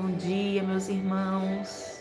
Bom dia, meus irmãos.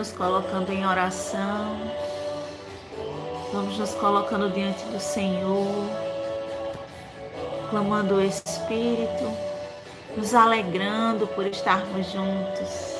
Nos colocando em oração. Vamos nos colocando diante do Senhor, clamando o Espírito, nos alegrando por estarmos juntos.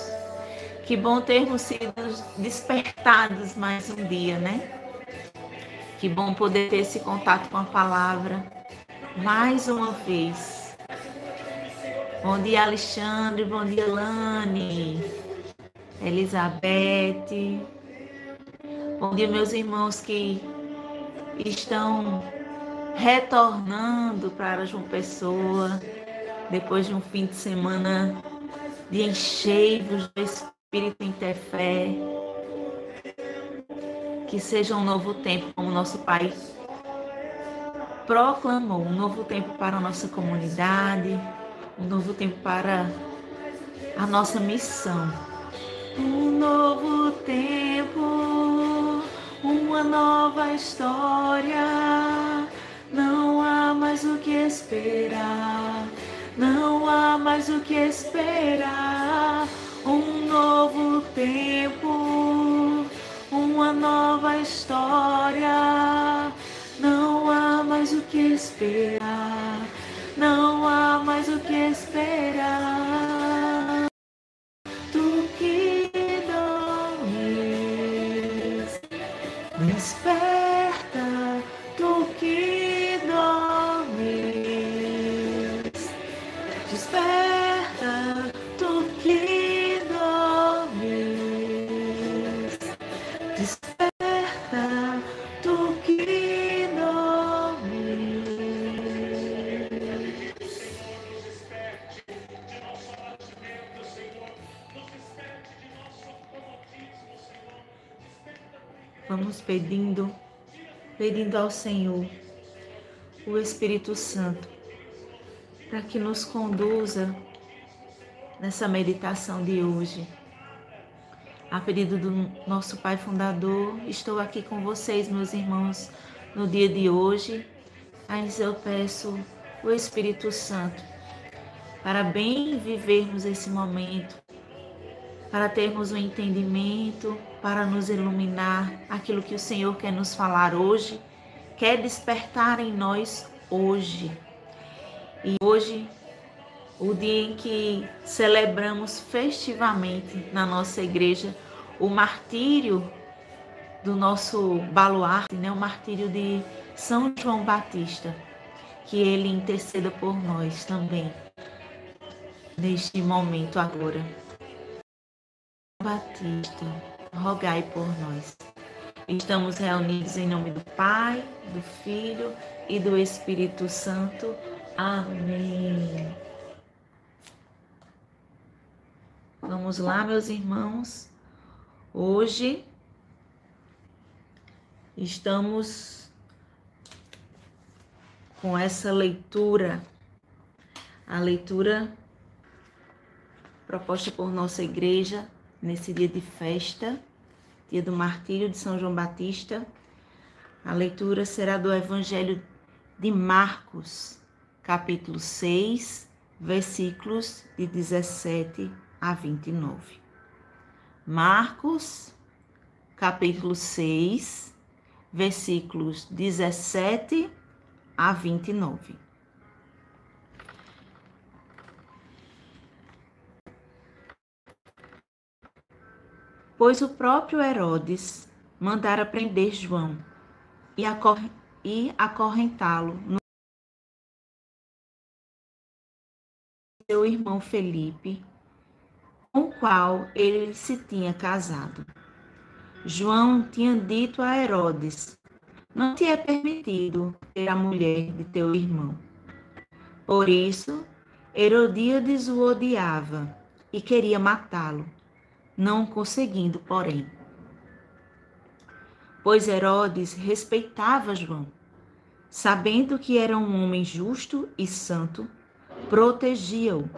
Que bom termos sido despertados mais um dia, né? Que bom poder ter esse contato com a palavra mais uma vez. Bom dia, Alexandre. Bom dia, Lani. Elizabeth. Bom dia, meus irmãos que estão retornando para João Pessoa, depois de um fim de semana de encheios do Espírito ter fé. Que seja um novo tempo, como nosso Pai proclamou, um novo tempo para a nossa comunidade, um novo tempo para a nossa missão. Um novo tempo, uma nova história não há mais o que esperar, não há mais o que esperar. Um novo tempo, uma nova história. Não há mais o que esperar, não há mais o que esperar. Pedindo, pedindo ao Senhor o Espírito Santo para que nos conduza nessa meditação de hoje. A pedido do nosso Pai Fundador, estou aqui com vocês, meus irmãos, no dia de hoje, mas eu peço o Espírito Santo para bem vivermos esse momento, para termos um entendimento, para nos iluminar aquilo que o Senhor quer nos falar hoje, quer despertar em nós hoje. E hoje, o dia em que celebramos festivamente na nossa igreja o martírio do nosso baluarte, né? o martírio de São João Batista, que ele interceda por nós também, neste momento agora. Batista, rogai por nós. Estamos reunidos em nome do Pai, do Filho e do Espírito Santo. Amém. Vamos lá, meus irmãos. Hoje estamos com essa leitura, a leitura proposta por nossa igreja nesse dia de festa, dia do martírio de São João Batista. A leitura será do Evangelho de Marcos, capítulo 6, versículos de 17 a 29. Marcos, capítulo 6, versículos 17 a 29. Pois o próprio Herodes mandara prender João e, acorrentá-lo no seu irmão Felipe, com o qual ele se tinha casado. João tinha dito a Herodes: Não te é permitido ter a mulher de teu irmão. Por isso, Herodíades o odiava e queria matá-lo não conseguindo, porém. Pois Herodes respeitava João, sabendo que era um homem justo e santo, protegia-o,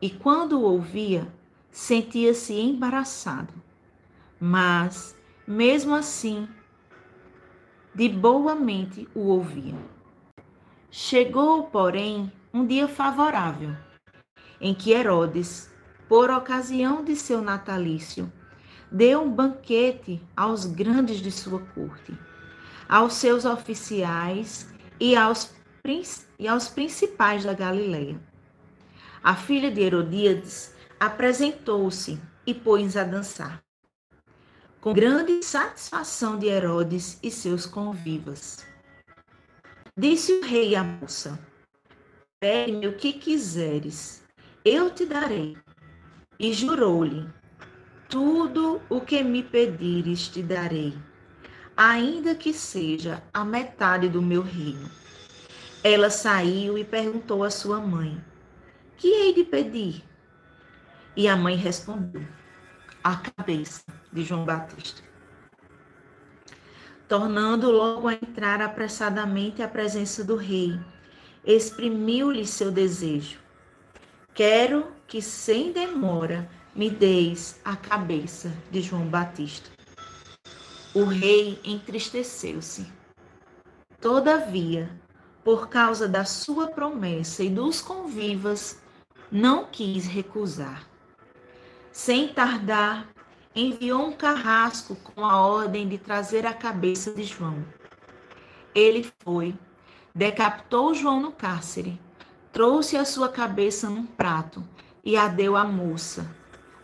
e quando o ouvia, sentia-se embaraçado. Mas, mesmo assim, de boa mente o ouvia. Chegou, porém, um dia favorável, em que Herodes por ocasião de seu natalício, deu um banquete aos grandes de sua corte, aos seus oficiais e aos, e aos principais da Galileia. A filha de Herodíades apresentou-se e pôs a dançar. Com grande satisfação de Herodes e seus convivas. Disse o rei à moça: Pede-me o que quiseres, eu te darei. E jurou-lhe: Tudo o que me pedires te darei, ainda que seja a metade do meu reino. Ela saiu e perguntou à sua mãe: Que hei de pedir? E a mãe respondeu: A cabeça de João Batista. Tornando logo a entrar apressadamente à presença do rei, exprimiu-lhe seu desejo. Quero que sem demora me deis a cabeça de João Batista. O rei entristeceu-se. Todavia, por causa da sua promessa e dos convivas, não quis recusar. Sem tardar, enviou um carrasco com a ordem de trazer a cabeça de João. Ele foi, decapitou João no cárcere trouxe a sua cabeça num prato e a deu à moça.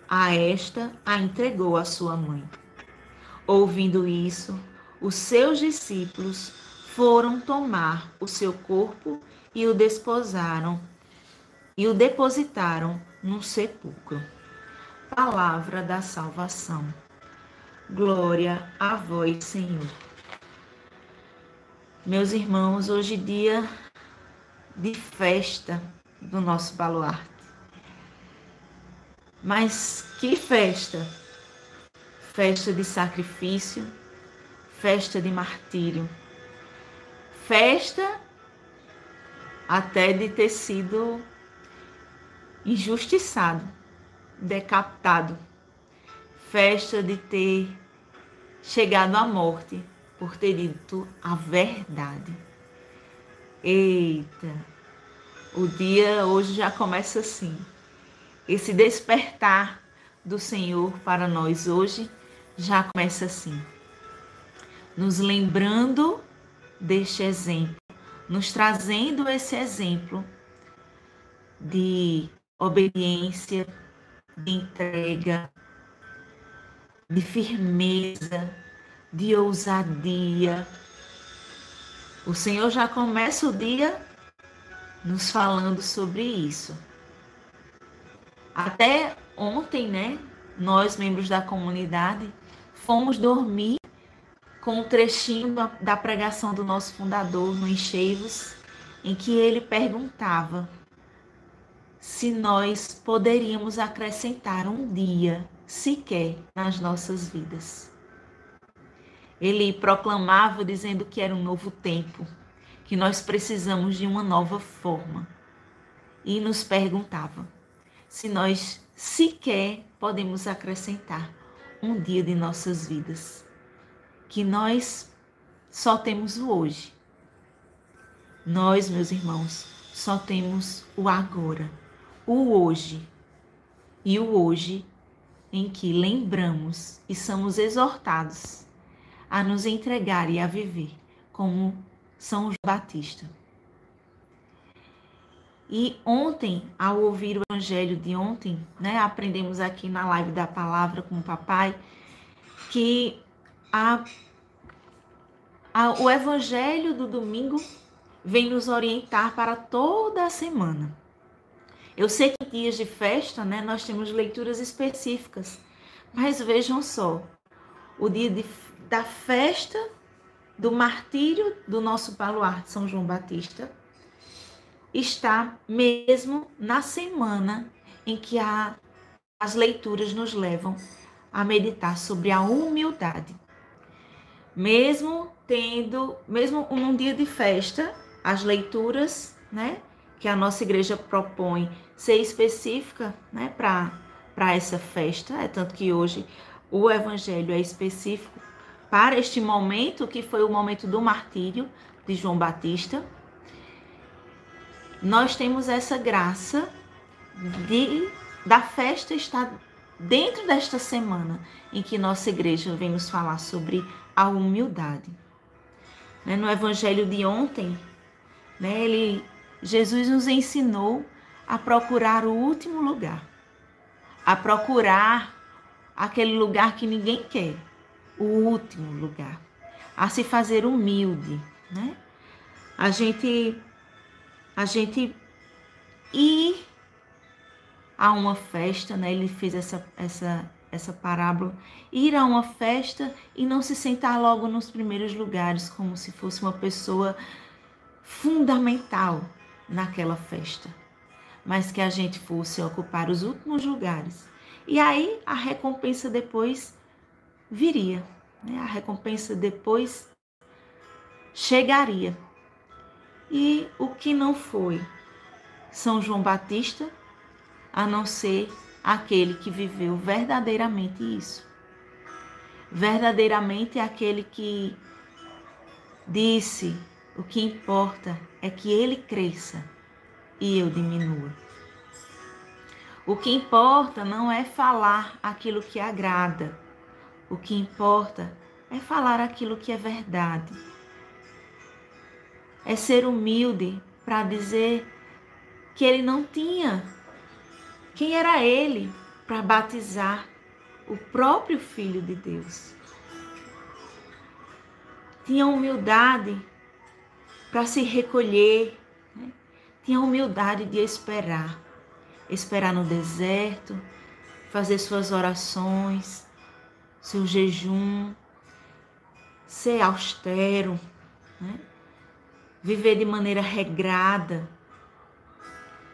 A esta a entregou à sua mãe. Ouvindo isso, os seus discípulos foram tomar o seu corpo e o desposaram e o depositaram num sepulcro. Palavra da salvação. Glória a vós, Senhor. Meus irmãos, hoje dia de festa do nosso baluarte. Mas que festa! Festa de sacrifício, festa de martírio, festa até de ter sido injustiçado, decapitado, festa de ter chegado à morte por ter dito a verdade. Eita, o dia hoje já começa assim. Esse despertar do Senhor para nós hoje já começa assim: nos lembrando deste exemplo, nos trazendo esse exemplo de obediência, de entrega, de firmeza, de ousadia. O Senhor já começa o dia nos falando sobre isso. Até ontem, né, nós, membros da comunidade, fomos dormir com um trechinho da, pregação do nosso fundador no Encheivos, em que ele perguntava se nós poderíamos acrescentar um dia sequer nas nossas vidas. Ele proclamava dizendo que era um novo tempo, que nós precisamos de uma nova forma. E nos perguntava se nós sequer podemos acrescentar um dia de nossas vidas, que nós só temos o hoje. Nós, meus irmãos, só temos o agora, o hoje. E o hoje em que lembramos e somos exortados a nos entregar e a viver como São João Batista. E ontem, ao ouvir o evangelho de ontem, né, aprendemos aqui na live da palavra com o papai que a, a, o evangelho do domingo vem nos orientar para toda a semana. Eu sei que dias de festa, né, nós temos leituras específicas, mas vejam só, o dia de, da festa do martírio do nosso baluarte São João Batista está mesmo na semana em que a, as leituras nos levam a meditar sobre a humildade. Mesmo tendo, mesmo num dia de festa, as leituras, né, que a nossa igreja propõe ser específica, né, para essa festa, é tanto que hoje o evangelho é específico para este momento, que foi o momento do martírio de João Batista, nós temos essa graça de da festa estar dentro desta semana em que nossa igreja vem nos falar sobre a humildade. Né, no evangelho de ontem, né, ele, Jesus nos ensinou a procurar o último lugar, a procurar aquele lugar que ninguém quer, o último lugar, a se fazer humilde, né? A gente a gente ir a uma festa, né? Ele fez essa, essa, essa parábola, ir a uma festa e não se sentar logo nos primeiros lugares, como se fosse uma pessoa fundamental naquela festa, mas que a gente fosse ocupar os últimos lugares. E aí a recompensa depois viria, né? A recompensa depois chegaria. E o que não foi São João Batista, a não ser aquele que viveu verdadeiramente isso. Verdadeiramente aquele que disse: o que importa é que ele cresça e eu diminua. O que importa não é falar aquilo que agrada. O que importa é falar aquilo que é verdade é ser humilde para dizer que ele não tinha quem era ele para batizar o próprio Filho de Deus. Tinha humildade para se recolher, né? tinha humildade de esperar, esperar no deserto, fazer suas orações, seu jejum, ser austero, né? Viver de maneira regrada.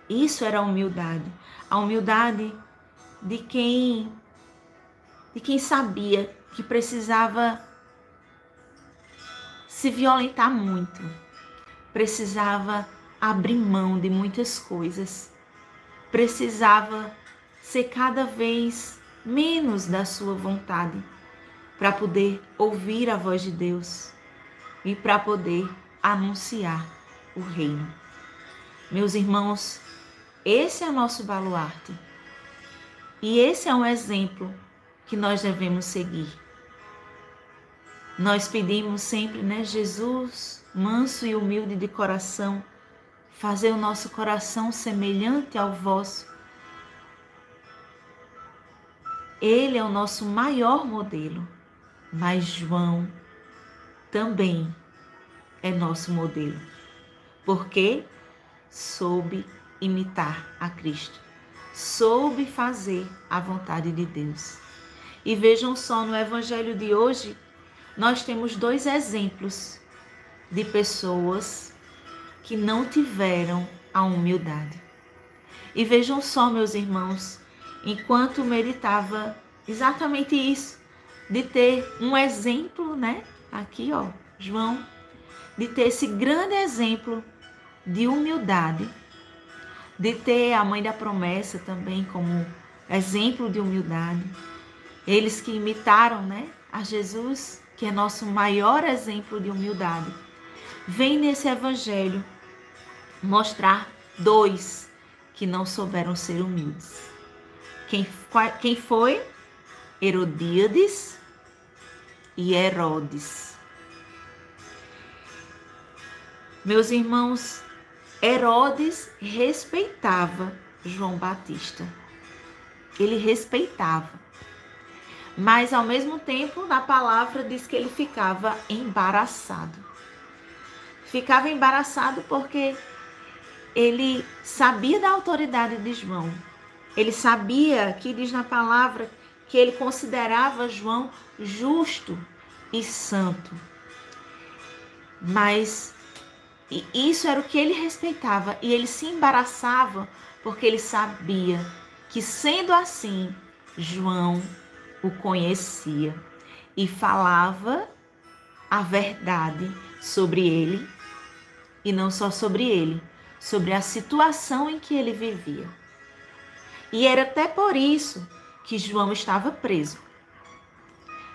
Isso era a humildade. A humildade de quem de quem sabia que precisava se violentar muito. Precisava abrir mão de muitas coisas. Precisava ser cada vez menos da sua vontade para poder ouvir a voz de Deus e para poder anunciar o reino. Meus irmãos, esse é o nosso baluarte. E esse é um exemplo que nós devemos seguir. Nós pedimos sempre, né, Jesus, manso e humilde de coração, fazer o nosso coração semelhante ao vosso. Ele é o nosso maior modelo, mas João também é nosso modelo, porque soube imitar a Cristo, soube fazer a vontade de Deus. E vejam só, no Evangelho de hoje, nós temos dois exemplos de pessoas que não tiveram a humildade. E vejam só, meus irmãos, enquanto meditava exatamente isso, de ter um exemplo, né? Aqui, ó, João, de ter esse grande exemplo de humildade, de ter a mãe da promessa também como exemplo de humildade. Eles que imitaram, né, a Jesus, que é nosso maior exemplo de humildade. Vem nesse evangelho mostrar dois que não souberam ser humildes. Quem, quem foi? Herodíades e Herodes. Meus irmãos, Herodes respeitava João Batista. Ele respeitava. Mas ao mesmo tempo, na palavra diz que ele ficava embaraçado. Ficava embaraçado porque ele sabia da autoridade de João. Ele sabia que diz na palavra que ele considerava João justo e santo. Mas isso era o que ele respeitava e ele se embaraçava porque ele sabia que sendo assim, João o conhecia e falava a verdade sobre ele e não só sobre ele, sobre a situação em que ele vivia. E era até por isso que João estava preso.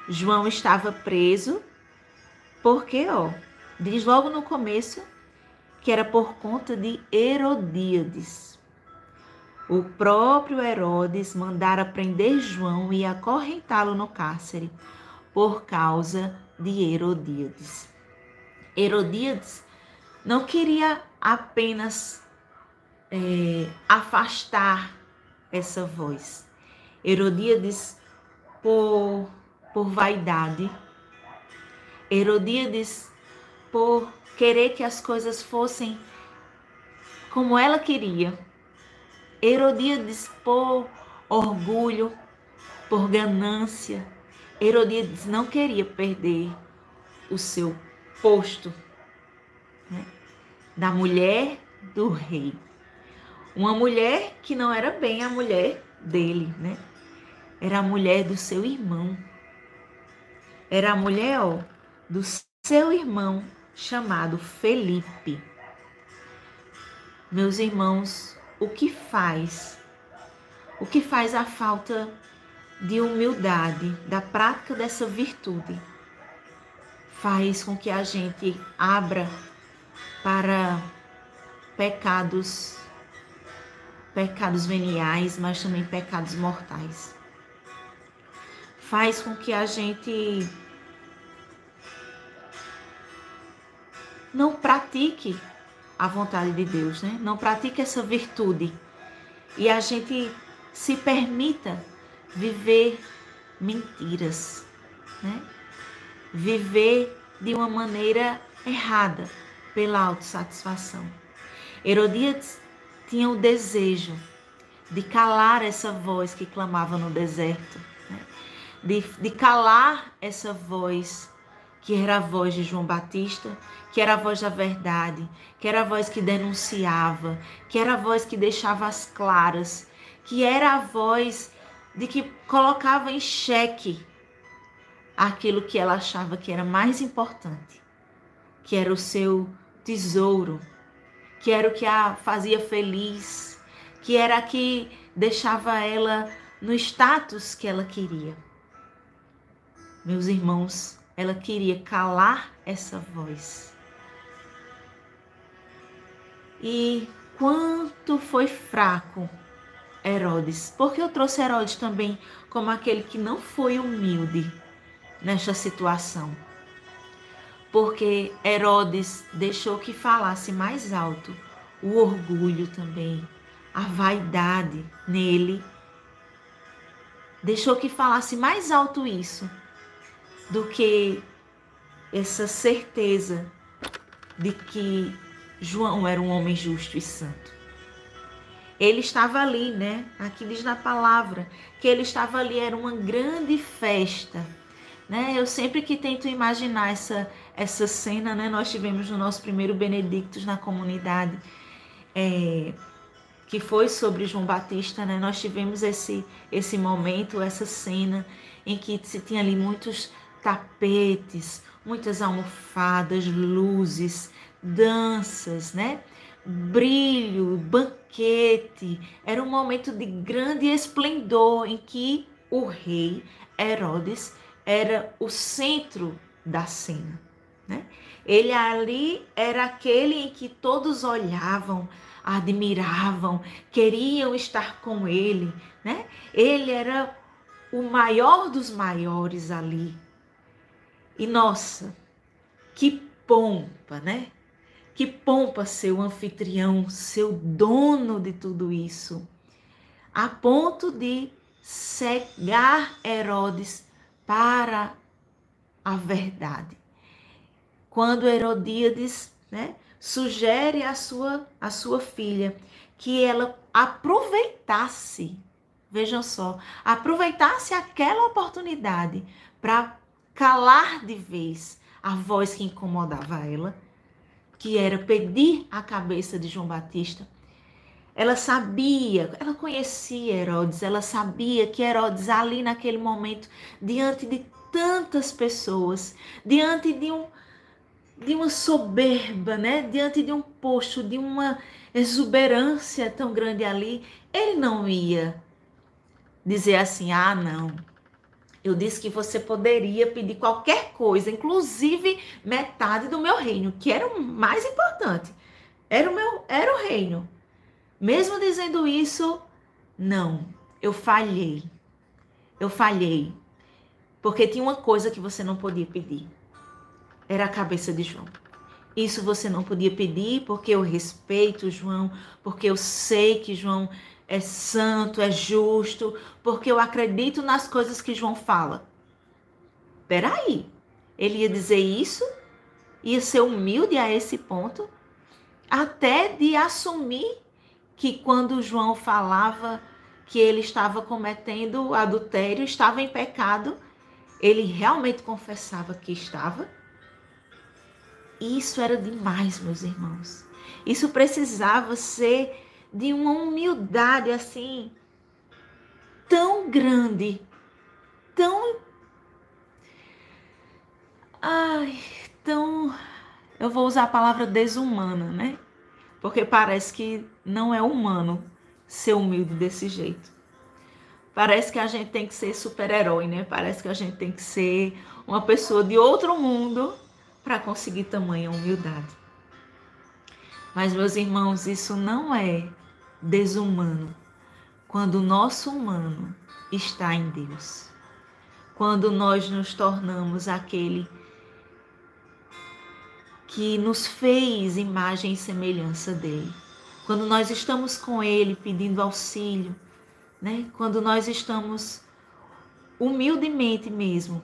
João estava preso porque, ó, diz logo no começo que era por conta de Herodíades. O próprio Herodes mandara prender João e acorrentá-lo no cárcere por causa de Herodíades. Herodíades não queria apenas é, afastar essa voz. Herodíades, por, por vaidade, Herodíades, por querer que as coisas fossem como ela queria, Herodíades, por orgulho, por ganância, Herodíades não queria perder o seu posto né, da mulher do rei. Uma mulher que não era bem a mulher dele, né? Era a mulher do seu irmão. Era a mulher ó, do seu irmão chamado Felipe. Meus irmãos, o que faz? O que faz a falta de humildade, da prática dessa virtude? Faz com que a gente abra para pecados, pecados veniais, mas também pecados mortais. Faz com que a gente não pratique a vontade de Deus, né? Não pratique essa virtude e a gente se permita viver mentiras, né? Viver de uma maneira errada pela autossatisfação. Herodias tinha o desejo de calar essa voz que clamava no deserto, né? de, de calar essa voz que era a voz de João Batista, que era a voz da verdade, que era a voz que denunciava, que era a voz que deixava as claras, que era a voz de que colocava em xeque aquilo que ela achava que era mais importante, que era o seu tesouro, que era o que a fazia feliz, que era a que deixava ela no status que ela queria. Meus irmãos, ela queria calar essa voz. E quanto foi fraco Herodes. Porque eu trouxe Herodes também como aquele que não foi humilde nesta situação. Porque Herodes deixou que falasse mais alto o orgulho também, a vaidade nele. Deixou que falasse mais alto isso do que essa certeza de que João era um homem justo e santo. Ele estava ali, né? Aqui diz na palavra que ele estava ali, era uma grande festa. Né? Eu sempre que tento imaginar essa, essa cena, né? Nós tivemos no nosso primeiro Benedictus na comunidade, é, que foi sobre João Batista, né? Nós tivemos esse, esse momento, essa cena em que se tinha ali muitos tapetes, muitas almofadas, luzes, danças, né? Brilho, banquete. Era um momento de grande esplendor em que o rei Herodes era o centro da cena. Né? Ele ali era aquele em que todos olhavam, admiravam, queriam estar com ele. Né? Ele era o maior dos maiores ali. E nossa, que pompa, né? Que pompa ser o anfitrião, ser o dono de tudo isso, a ponto de cegar Herodes para a verdade. Quando Herodíades né, sugere à sua, à sua filha que ela aproveitasse, vejam só, aproveitasse aquela oportunidade para calar de vez a voz que incomodava ela, que era pedir a cabeça de João Batista. Ela sabia, ela conhecia Herodes, ela sabia que Herodes, ali naquele momento, diante de tantas pessoas, diante de, um, de uma soberba, né? diante de um posto, de uma exuberância tão grande ali, ele não ia dizer assim: ah, não, eu disse que você poderia pedir qualquer coisa, inclusive metade do meu reino, que era o mais importante. Era o meu, era o reino. Mesmo dizendo isso, não, eu falhei. Eu falhei. Porque tinha uma coisa que você não podia pedir. Era a cabeça de João. Isso você não podia pedir porque eu respeito João, porque eu sei que João é santo, é justo, porque eu acredito nas coisas que João fala. Peraí, ele ia dizer isso? Ia ser humilde a esse ponto? Até de assumir que quando João falava que ele estava cometendo adultério, estava em pecado, ele realmente confessava que estava? Isso era demais, meus irmãos. Isso precisava ser de uma humildade assim tão grande, tão ai, tão eu vou usar a palavra desumana, né? Porque parece que não é humano ser humilde desse jeito. Parece que a gente tem que ser super-herói, né? Parece que a gente tem que ser uma pessoa de outro mundo para conseguir tamanha humildade. Mas, meus irmãos, isso não é desumano quando o nosso humano está em Deus. Quando nós nos tornamos aquele que nos fez imagem e semelhança dele. Quando nós estamos com ele pedindo auxílio, né? Quando nós estamos humildemente mesmo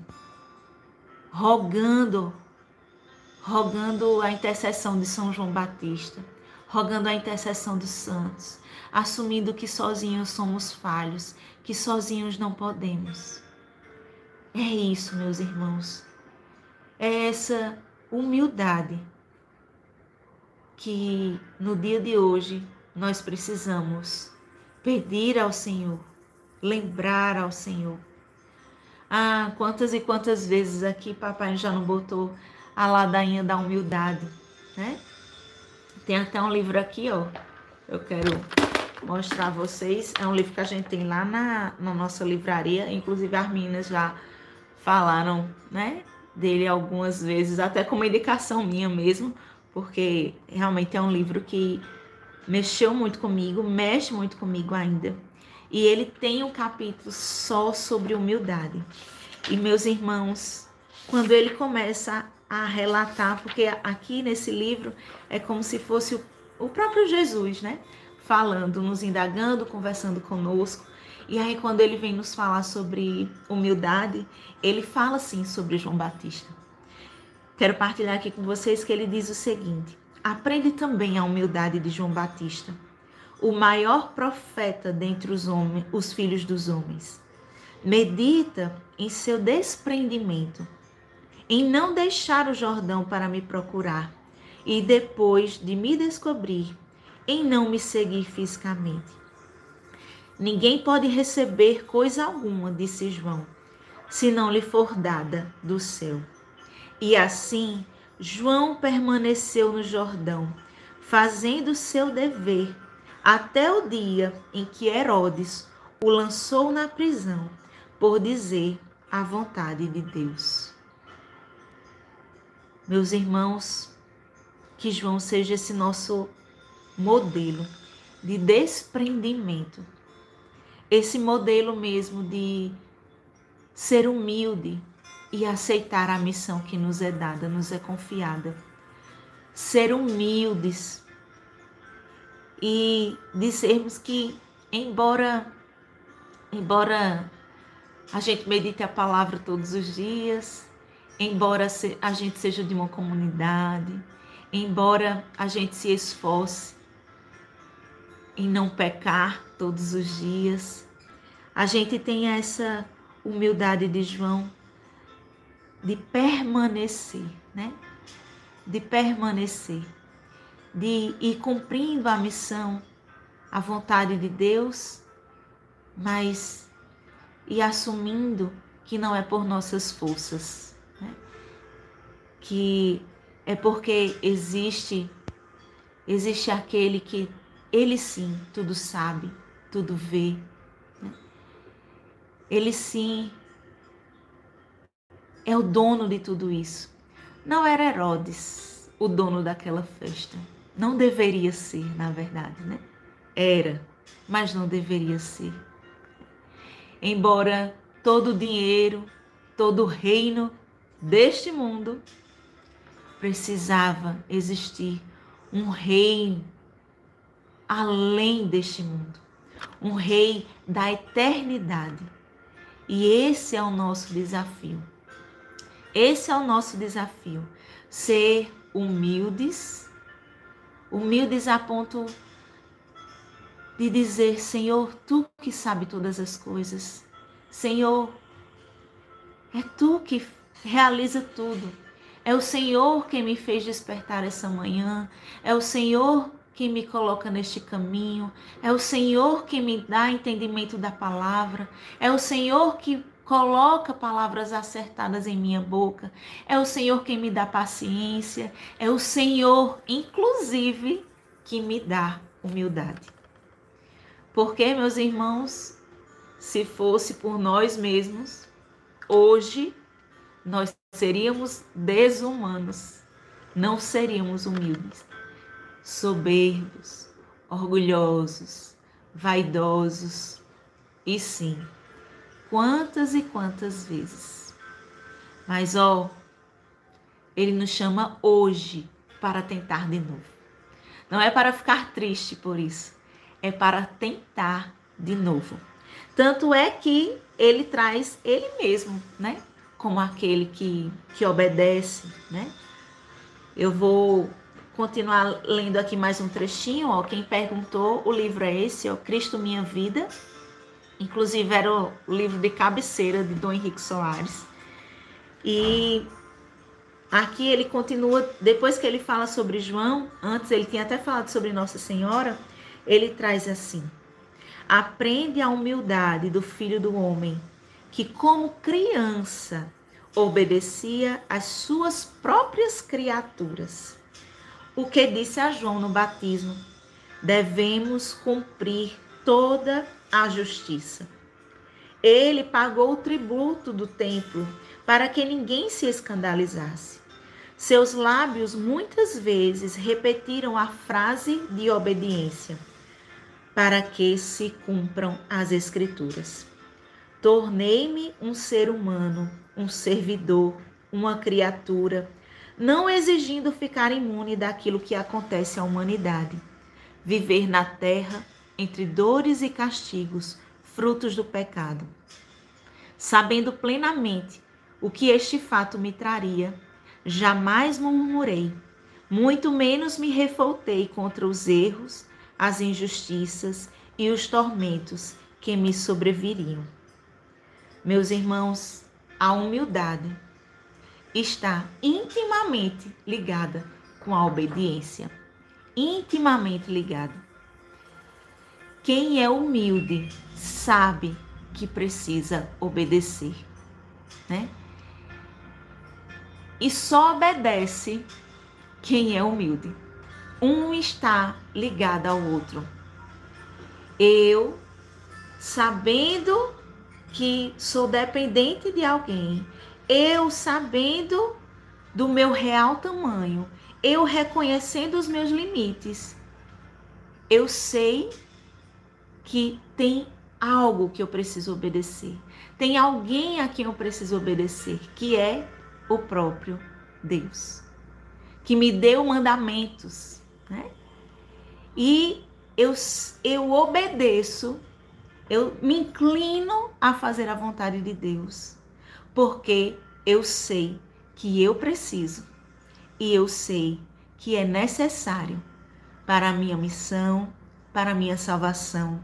rogando rogando a intercessão de São João Batista, rogando a intercessão dos santos, assumindo que sozinhos somos falhos, que sozinhos não podemos. É isso, meus irmãos. É essa humildade que no dia de hoje nós precisamos pedir ao Senhor, lembrar ao Senhor. Ah, quantas e quantas vezes aqui papai já não botou a ladainha da humildade, né? Tem até um livro aqui, ó. Eu quero mostrar a vocês. É um livro que a gente tem lá na, na nossa livraria. Inclusive, as meninas já falaram, né? Dele algumas vezes, até como indicação minha mesmo, porque realmente é um livro que mexeu muito comigo, mexe muito comigo ainda. E ele tem um capítulo só sobre humildade. E meus irmãos, quando ele começa a relatar, porque aqui nesse livro é como se fosse o, próprio Jesus, né? Falando, nos indagando, conversando conosco. E aí, quando ele vem nos falar sobre humildade, ele fala assim sobre João Batista. Quero partilhar aqui com vocês que ele diz o seguinte: aprende também a humildade de João Batista, o maior profeta dentre os homens, os filhos dos homens. Medita em seu desprendimento em não deixar o Jordão para me procurar e depois de me descobrir, em não me seguir fisicamente. Ninguém pode receber coisa alguma, disse João, se não lhe for dada do céu. E assim, João permaneceu no Jordão, fazendo seu dever, até o dia em que Herodes o lançou na prisão por dizer a vontade de Deus. Meus irmãos, que João seja esse nosso modelo de desprendimento, esse modelo mesmo de ser humilde e aceitar a missão que nos é dada, nos é confiada. Ser humildes e dizermos que, embora, embora a gente medite a palavra todos os dias, embora a gente seja de uma comunidade, embora a gente se esforce em não pecar todos os dias, a gente tem essa humildade de João de permanecer, né? De permanecer, de ir cumprindo a missão, a vontade de Deus, mas e assumindo que não é por nossas forças, que é porque existe existe aquele que ele sim tudo sabe, tudo vê. Né? Ele sim é o dono de tudo isso. Não era Herodes o dono daquela festa. Não deveria ser, na verdade, né? Era, mas não deveria ser. Embora todo o dinheiro, todo o reino deste mundo precisava existir um rei além deste mundo, um rei da eternidade. E esse é o nosso desafio. Esse é o nosso desafio. Ser humildes, humildes a ponto de dizer: Senhor, tu que sabe todas as coisas. Senhor, é tu que realiza tudo. É o Senhor quem me fez despertar essa manhã. É o Senhor quem me coloca neste caminho. É o Senhor que me dá entendimento da palavra. É o Senhor que coloca palavras acertadas em minha boca. É o Senhor quem me dá paciência. É o Senhor, inclusive, que me dá humildade. Porque, meus irmãos, se fosse por nós mesmos, hoje nós seríamos desumanos, não seríamos humildes, soberbos, orgulhosos, vaidosos. E sim, quantas e quantas vezes. Mas ó, ele nos chama hoje para tentar de novo. Não é para ficar triste por isso, é para tentar de novo. Tanto é que ele traz ele mesmo, né? como aquele que, que obedece, né? Eu vou continuar lendo aqui mais um trechinho, ó. Quem perguntou, o livro é esse, ó, Cristo Minha Vida. Inclusive era o livro de cabeceira de Dom Henrique Soares. E aqui ele continua, depois que ele fala sobre João, antes ele tinha até falado sobre Nossa Senhora, ele traz assim: Aprende a humildade do filho do homem que, como criança, obedecia às suas próprias criaturas. O que disse a João no batismo: devemos cumprir toda a justiça. Ele pagou o tributo do templo para que ninguém se escandalizasse. Seus lábios muitas vezes repetiram a frase de obediência para que se cumpram as Escrituras. Tornei-me um ser humano, um servidor, uma criatura, não exigindo ficar imune daquilo que acontece à humanidade. Viver na terra entre dores e castigos, frutos do pecado. Sabendo plenamente o que este fato me traria, jamais murmurei, muito menos me revoltei contra os erros, as injustiças e os tormentos que me sobreviriam. Meus irmãos, a humildade está intimamente ligada com a obediência. Intimamente ligada. Quem é humilde sabe que precisa obedecer, né? E só obedece quem é humilde. Um está ligado ao outro. Eu, sabendo que sou dependente de alguém, eu sabendo do meu real tamanho, eu reconhecendo os meus limites, eu sei que tem algo que eu preciso obedecer. Tem alguém a quem eu preciso obedecer, que é o próprio Deus, que me deu mandamentos, né? E eu, eu obedeço, eu me inclino a fazer a vontade de Deus porque eu sei que eu preciso e eu sei que é necessário para a minha missão, para a minha salvação,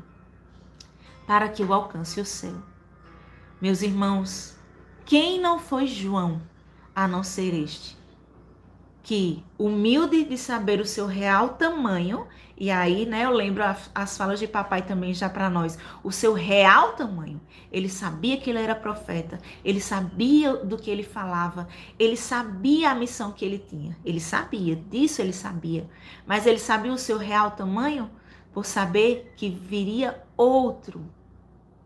para que eu alcance o céu. Meus irmãos, quem não foi João a não ser este? Que humilde de saber o seu real tamanho, e aí, né, eu lembro as falas de papai também já para nós, o seu real tamanho. Ele sabia que ele era profeta, ele sabia do que ele falava, ele sabia a missão que ele tinha. Ele sabia, disso ele sabia. Mas ele sabia o seu real tamanho por saber que viria outro,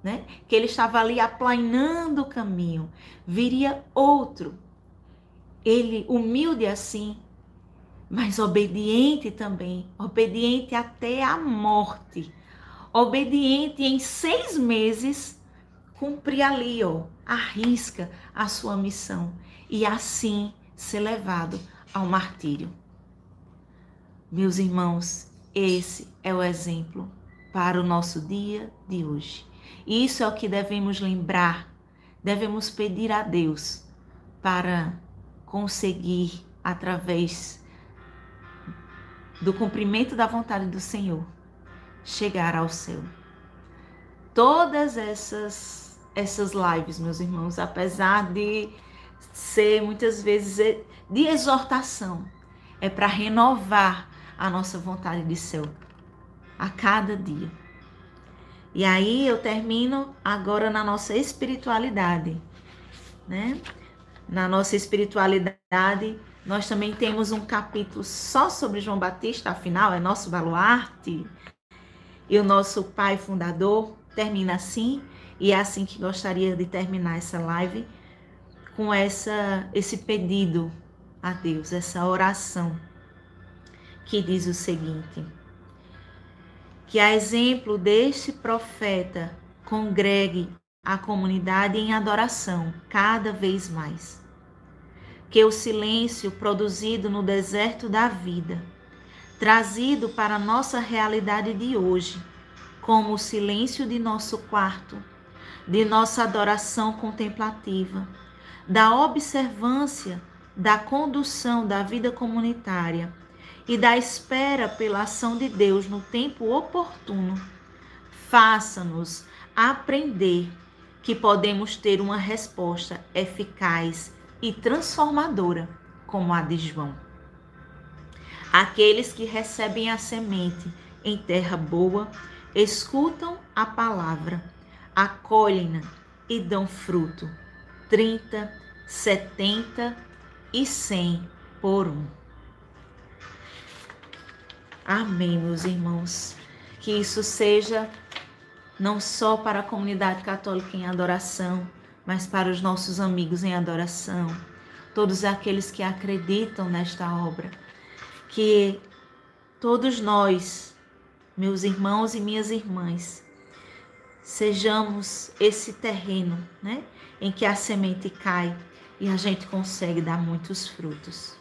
né? Que ele estava ali aplanando o caminho, viria outro ele humilde assim, mas obediente também, obediente até a morte, obediente em seis meses, cumprir ali, ó, arrisca a sua missão e assim ser levado ao martírio. Meus irmãos, esse é o exemplo para o nosso dia de hoje. Isso é o que devemos lembrar, devemos pedir a Deus para conseguir, através do cumprimento da vontade do Senhor, chegar ao céu. Todas essas essas lives, meus irmãos, apesar de ser muitas vezes de exortação, é para renovar a nossa vontade de céu a cada dia. E aí eu termino agora na nossa espiritualidade, né? Na nossa espiritualidade, nós também temos um capítulo só sobre João Batista, afinal, é nosso baluarte. E o nosso pai fundador termina assim, e é assim que gostaria de terminar essa live, com essa, esse pedido a Deus, essa oração, que diz o seguinte: que a exemplo deste profeta congregue a comunidade em adoração cada vez mais. Que o silêncio produzido no deserto da vida, trazido para a nossa realidade de hoje, como o silêncio de nosso quarto, de nossa adoração contemplativa, da observância da condução da vida comunitária e da espera pela ação de Deus no tempo oportuno, faça-nos aprender que podemos ter uma resposta eficaz e transformadora como a de João. Aqueles que recebem a semente em terra boa, escutam a palavra, acolhem-na e dão fruto. 30, 70 e 100 por um. Amém, meus irmãos. Que isso seja não só para a comunidade católica em adoração, mas para os nossos amigos em adoração, todos aqueles que acreditam nesta obra, que todos nós meus irmãos e minhas irmãs, sejamos esse terreno, né, em que a semente cai e a gente consegue dar muitos frutos.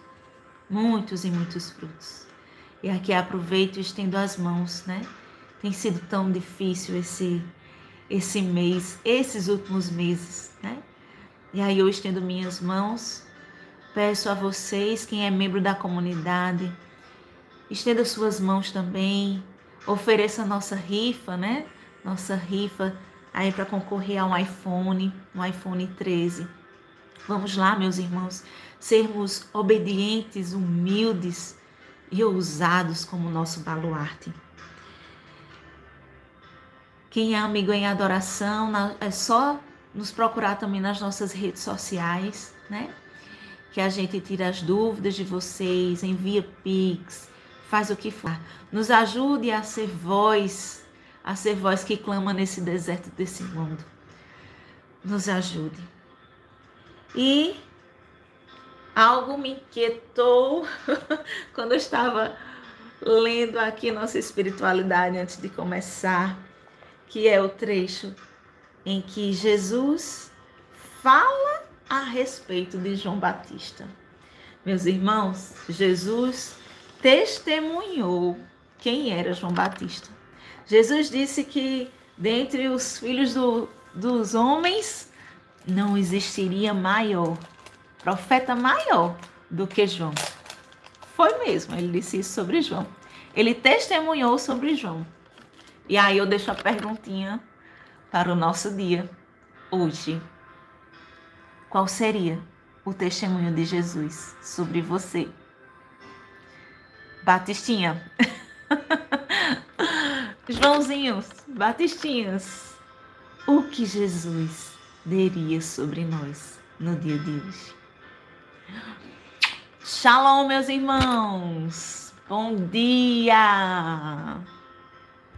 Muitos e muitos frutos. E aqui aproveito e estendo as mãos, né? Tem sido tão difícil esse esse mês, esses últimos meses, né? E aí eu estendo minhas mãos, peço a vocês, quem é membro da comunidade, estenda suas mãos também, ofereça a nossa rifa, né? Nossa rifa aí para concorrer a um iPhone, um iPhone 13. Vamos lá, meus irmãos, sermos obedientes, humildes e ousados como nosso baluarte. Quem é amigo em adoração, é só nos procurar também nas nossas redes sociais, né? Que a gente tira as dúvidas de vocês, envia pics, faz o que for. Nos ajude a ser voz, a ser voz que clama nesse deserto desse mundo. Nos ajude. E algo me inquietou quando eu estava lendo aqui nossa espiritualidade antes de começar que é o trecho em que Jesus fala a respeito de João Batista. Meus irmãos, Jesus testemunhou quem era João Batista. Jesus disse que dentre os filhos do, dos homens não existiria maior, profeta maior do que João. Foi mesmo, ele disse isso sobre João. Ele testemunhou sobre João. E aí eu deixo a perguntinha para o nosso dia hoje. Qual seria o testemunho de Jesus sobre você? Batistinha. Joãozinhos, Batistinhas. O que Jesus diria sobre nós no dia de hoje? Shalom, meus irmãos. Bom dia.